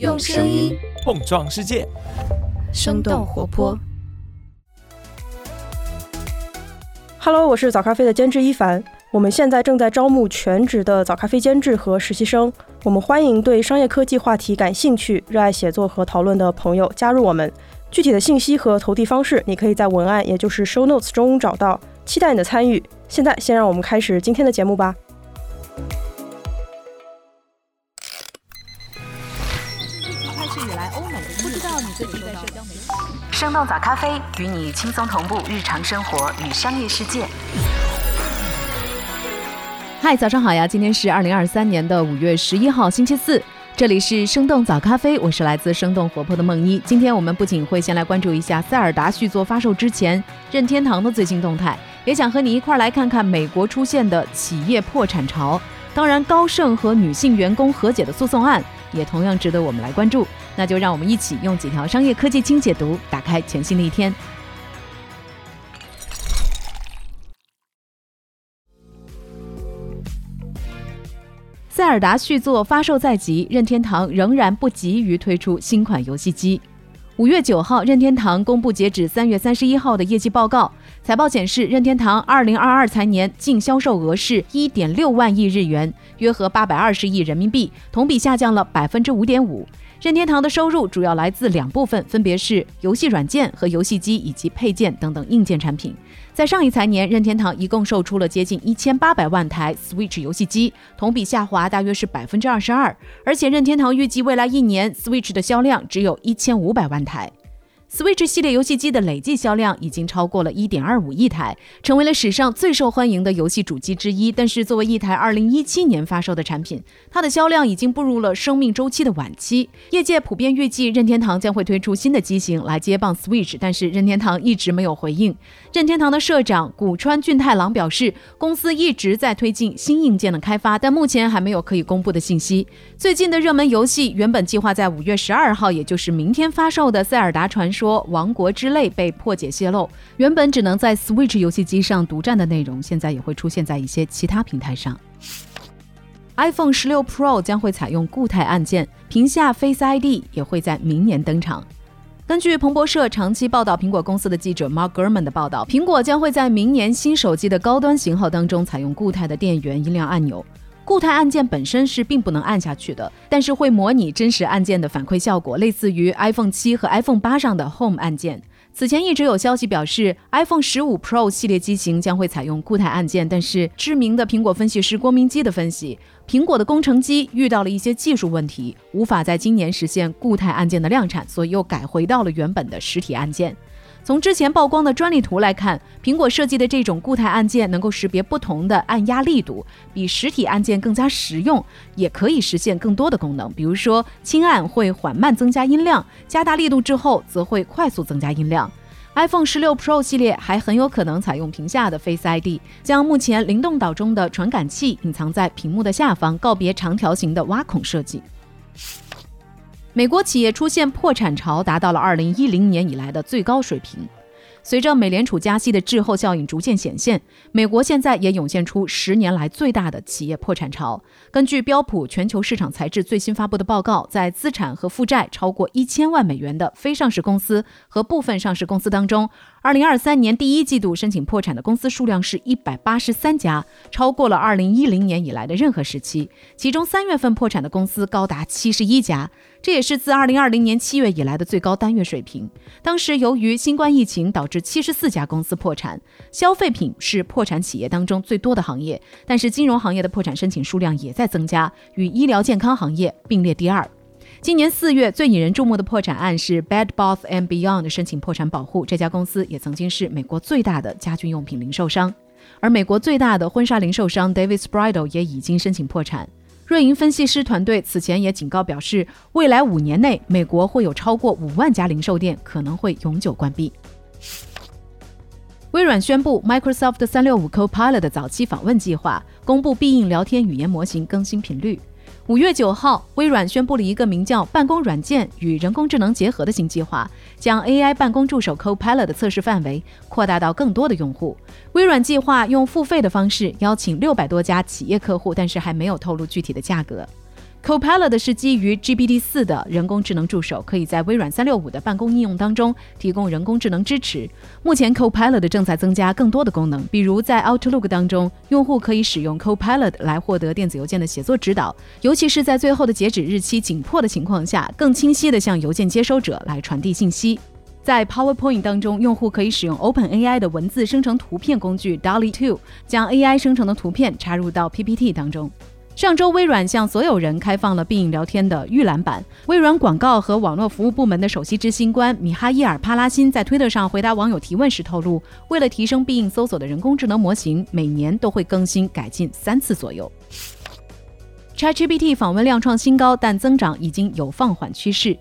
用声音碰撞世界，生动活泼。Hello，我是早咖啡的监制一凡。我们现在正在招募全职的早咖啡监制和实习生。我们欢迎对商业科技话题感兴趣、热爱写作和讨论的朋友加入我们。具体的信息和投递方式，你可以在文案，也就是 show notes 中找到。期待你的参与。现在，先让我们开始今天的节目吧。生动早咖啡与你轻松同步日常生活与商业世界。嗨，早上好呀！今天是二零二三年的五月十一号，星期四。这里是生动早咖啡，我是来自生动活泼的梦一。今天我们不仅会先来关注一下塞尔达续作发售之前任天堂的最新动态，也想和你一块来看看美国出现的企业破产潮。当然，高盛和女性员工和解的诉讼案也同样值得我们来关注。那就让我们一起用几条商业科技轻解读，打开全新的一天。塞尔达续作发售在即，任天堂仍然不急于推出新款游戏机。五月九号，任天堂公布截止三月三十一号的业绩报告。财报显示，任天堂二零二二财年净销售额是一点六万亿日元，约合八百二十亿人民币，同比下降了百分之五点五。任天堂的收入主要来自两部分，分别是游戏软件和游戏机以及配件等等硬件产品。在上一财年，任天堂一共售出了接近一千八百万台 Switch 游戏机，同比下滑大约是百分之二十二。而且任天堂预计未来一年 Switch 的销量只有一千五百万台。Switch 系列游戏机的累计销量已经超过了1.25亿台，成为了史上最受欢迎的游戏主机之一。但是，作为一台2017年发售的产品，它的销量已经步入了生命周期的晚期。业界普遍预计任天堂将会推出新的机型来接棒 Switch，但是任天堂一直没有回应。任天堂的社长古川俊太郎表示，公司一直在推进新硬件的开发，但目前还没有可以公布的信息。最近的热门游戏原本计划在5月12号，也就是明天发售的《塞尔达传说：说王国之泪》被破解泄露，原本只能在 Switch 游戏机上独占的内容，现在也会出现在一些其他平台上。iPhone 16 Pro 将会采用固态按键，屏下 Face ID 也会在明年登场。根据彭博社长期报道苹果公司的记者 Mark Gurman 的报道，苹果将会在明年新手机的高端型号当中采用固态的电源音量按钮。固态按键本身是并不能按下去的，但是会模拟真实按键的反馈效果，类似于 iPhone 7和 iPhone 8上的 Home 按键。此前一直有消息表示，iPhone 15 Pro 系列机型将会采用固态按键，但是知名的苹果分析师郭明基的分析，苹果的工程机遇到了一些技术问题，无法在今年实现固态按键的量产，所以又改回到了原本的实体按键。从之前曝光的专利图来看，苹果设计的这种固态按键能够识别不同的按压力度，比实体按键更加实用，也可以实现更多的功能。比如说，轻按会缓慢增加音量，加大力度之后则会快速增加音量。iPhone 16 Pro 系列还很有可能采用屏下的 Face ID，将目前灵动岛中的传感器隐藏在屏幕的下方，告别长条形的挖孔设计。美国企业出现破产潮，达到了二零一零年以来的最高水平。随着美联储加息的滞后效应逐渐显现，美国现在也涌现出十年来最大的企业破产潮。根据标普全球市场材质最新发布的报告，在资产和负债超过一千万美元的非上市公司和部分上市公司当中，二零二三年第一季度申请破产的公司数量是一百八十三家，超过了二零一零年以来的任何时期。其中三月份破产的公司高达七十一家，这也是自二零二零年七月以来的最高单月水平。当时由于新冠疫情导致七十四家公司破产，消费品是破产企业当中最多的行业，但是金融行业的破产申请数量也在增加，与医疗健康行业并列第二。今年四月最引人注目的破产案是 Bed Bath and Beyond 申请破产保护，这家公司也曾经是美国最大的家居用品零售商，而美国最大的婚纱零售商 David's Bridal 也已经申请破产。瑞银分析师团队此前也警告表示，未来五年内，美国会有超过五万家零售店可能会永久关闭。微软宣布 Microsoft 365 Copilot 的早期访问计划，公布必应聊天语言模型更新频率。五月九号，微软宣布了一个名叫“办公软件与人工智能结合”的新计划，将 AI 办公助手 Copilot 的测试范围扩大到更多的用户。微软计划用付费的方式邀请六百多家企业客户，但是还没有透露具体的价格。Copilot 是基于 GPT 四的人工智能助手，可以在微软三六五的办公应用当中提供人工智能支持。目前 Copilot 正在增加更多的功能，比如在 Outlook 当中，用户可以使用 Copilot 来获得电子邮件的写作指导，尤其是在最后的截止日期紧迫的情况下，更清晰地向邮件接收者来传递信息。在 PowerPoint 当中，用户可以使用 OpenAI 的文字生成图片工具 DALL-E 2，将 AI 生成的图片插入到 PPT 当中。上周，微软向所有人开放了必应聊天的预览版。微软广告和网络服务部门的首席执行官米哈伊尔·帕拉辛在推特上回答网友提问时透露，为了提升必应搜索的人工智能模型，每年都会更新改进三次左右。ChatGPT 访问量创新高，但增长已经有放缓趋势。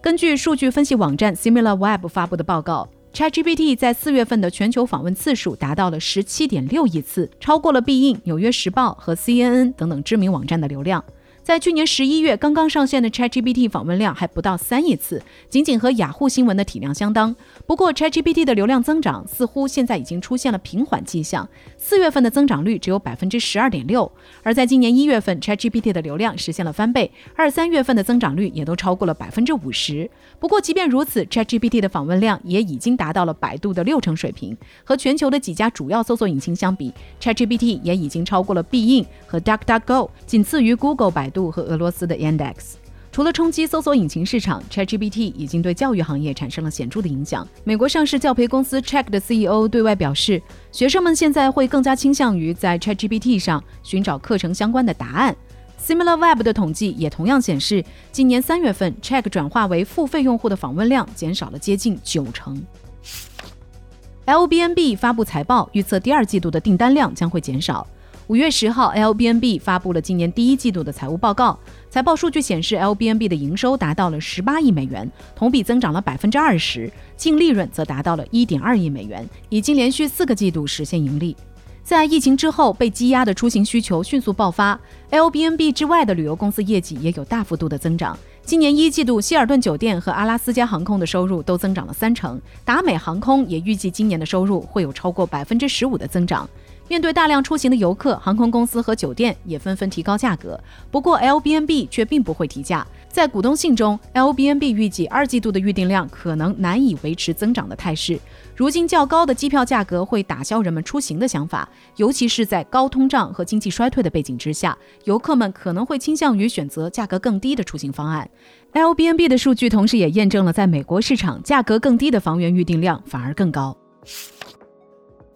根据数据分析网站 SimilarWeb 发布的报告。ChatGPT 在四月份的全球访问次数达到了十七点六亿次，超过了必应、纽约时报和 CNN 等等知名网站的流量。在去年十一月刚刚上线的 ChatGPT 访问量还不到三亿次，仅仅和雅虎新闻的体量相当。不过，ChatGPT 的流量增长似乎现在已经出现了平缓迹象，四月份的增长率只有百分之十二点六。而在今年一月份，ChatGPT 的流量实现了翻倍，二三月份的增长率也都超过了百分之五十。不过，即便如此，ChatGPT 的访问量也已经达到了百度的六成水平，和全球的几家主要搜索引擎相比，ChatGPT 也已经超过了必应和 DuckDuckGo，仅次于 Google、百。度和俄罗斯的 Index，除了冲击搜索引擎市场，ChatGPT 已经对教育行业产生了显著的影响。美国上市教培公司 Check 的 CEO 对外表示，学生们现在会更加倾向于在 ChatGPT 上寻找课程相关的答案。SimilarWeb 的统计也同样显示，今年三月份 Check 转化为付费用户的访问量减少了接近九成。l b n b 发布财报，预测第二季度的订单量将会减少。五月十号，LBNB 发布了今年第一季度的财务报告。财报数据显示，LBNB 的营收达到了十八亿美元，同比增长了百分之二十，净利润则达到了一点二亿美元，已经连续四个季度实现盈利。在疫情之后被积压的出行需求迅速爆发，LBNB 之外的旅游公司业绩也有大幅度的增长。今年一季度，希尔顿酒店和阿拉斯加航空的收入都增长了三成，达美航空也预计今年的收入会有超过百分之十五的增长。面对大量出行的游客，航空公司和酒店也纷纷提高价格。不过，LBNB 却并不会提价。在股东信中，LBNB 预计二季度的预订量可能难以维持增长的态势。如今较高的机票价格会打消人们出行的想法，尤其是在高通胀和经济衰退的背景之下，游客们可能会倾向于选择价格更低的出行方案。LBNB 的数据同时也验证了，在美国市场，价格更低的房源预订量反而更高。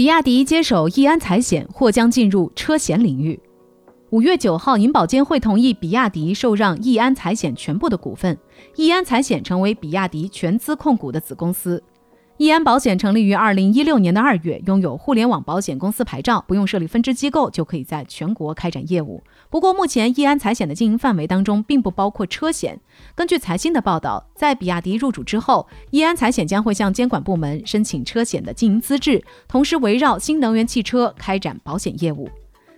比亚迪接手易安财险，或将进入车险领域。五月九号，银保监会同意比亚迪受让易安财险全部的股份，易安财险成为比亚迪全资控股的子公司。易安保险成立于二零一六年的二月，拥有互联网保险公司牌照，不用设立分支机构就可以在全国开展业务。不过，目前易安财险的经营范围当中并不包括车险。根据财新的报道，在比亚迪入主之后，易安财险将会向监管部门申请车险的经营资质，同时围绕新能源汽车开展保险业务。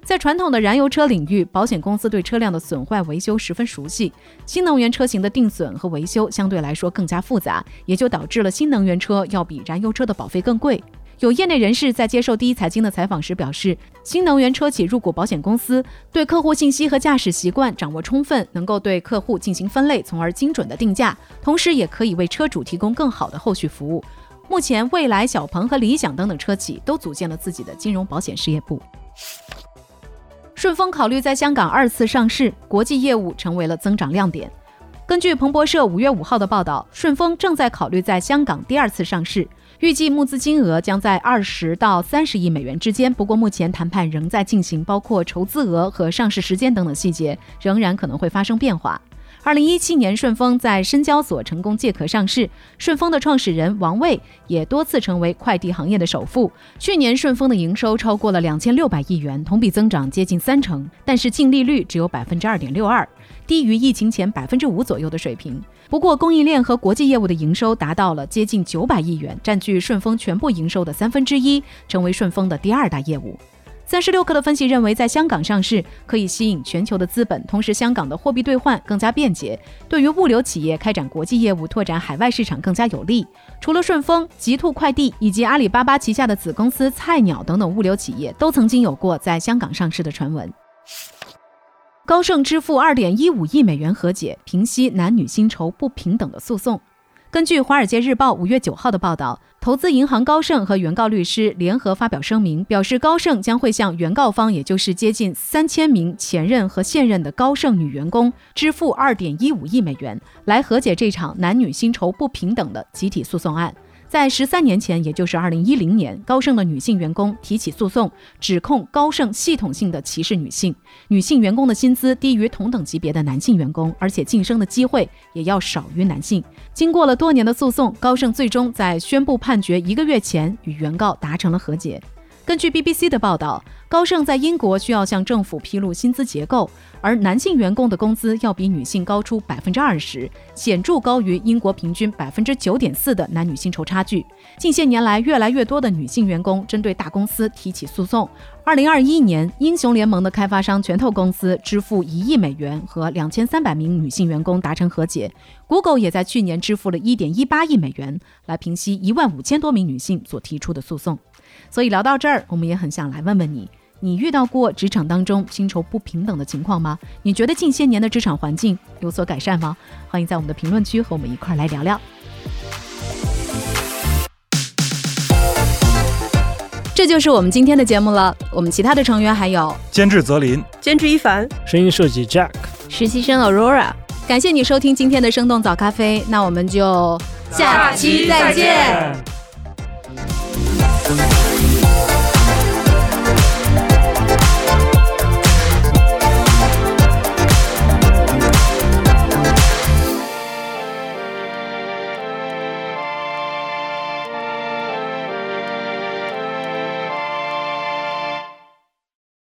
在传统的燃油车领域，保险公司对车辆的损坏维修十分熟悉。新能源车型的定损和维修相对来说更加复杂，也就导致了新能源车要比燃油车的保费更贵。有业内人士在接受第一财经的采访时表示，新能源车企入股保险公司，对客户信息和驾驶习惯掌握充分，能够对客户进行分类，从而精准的定价，同时也可以为车主提供更好的后续服务。目前，蔚来、小鹏和理想等等车企都组建了自己的金融保险事业部。顺丰考虑在香港二次上市，国际业务成为了增长亮点。根据彭博社五月五号的报道，顺丰正在考虑在香港第二次上市，预计募资金额将在二十到三十亿美元之间。不过，目前谈判仍在进行，包括筹资额和上市时间等等细节，仍然可能会发生变化。二零一七年，顺丰在深交所成功借壳上市。顺丰的创始人王卫也多次成为快递行业的首富。去年，顺丰的营收超过了两千六百亿元，同比增长接近三成，但是净利率只有百分之二点六二，低于疫情前百分之五左右的水平。不过，供应链和国际业务的营收达到了接近九百亿元，占据顺丰全部营收的三分之一，成为顺丰的第二大业务。三十六氪的分析认为，在香港上市可以吸引全球的资本，同时香港的货币兑换更加便捷，对于物流企业开展国际业务、拓展海外市场更加有利。除了顺丰、极兔快递以及阿里巴巴旗下的子公司菜鸟等等物流企业，都曾经有过在香港上市的传闻。高盛支付二点一五亿美元和解，平息男女薪酬不平等的诉讼。根据《华尔街日报》五月九号的报道，投资银行高盛和原告律师联合发表声明，表示高盛将会向原告方，也就是接近三千名前任和现任的高盛女员工，支付二点一五亿美元，来和解这场男女薪酬不平等的集体诉讼案。在十三年前，也就是二零一零年，高盛的女性员工提起诉讼，指控高盛系统性的歧视女性。女性员工的薪资低于同等级别的男性员工，而且晋升的机会也要少于男性。经过了多年的诉讼，高盛最终在宣布判决一个月前与原告达成了和解。根据 BBC 的报道，高盛在英国需要向政府披露薪资结构，而男性员工的工资要比女性高出百分之二十，显著高于英国平均百分之九点四的男女薪酬差距。近些年来，越来越多的女性员工针对大公司提起诉讼。二零二一年，英雄联盟的开发商拳头公司支付一亿美元和两千三百名女性员工达成和解。Google 也在去年支付了一点一八亿美元来平息一万五千多名女性所提出的诉讼。所以聊到这儿，我们也很想来问问你：你遇到过职场当中薪酬不平等的情况吗？你觉得近些年的职场环境有所改善吗？欢迎在我们的评论区和我们一块儿来聊聊。这就是我们今天的节目了。我们其他的成员还有监制泽林、监制一凡、声音设计 Jack、实习生 Aurora。感谢你收听今天的生动早咖啡，那我们就下期再见。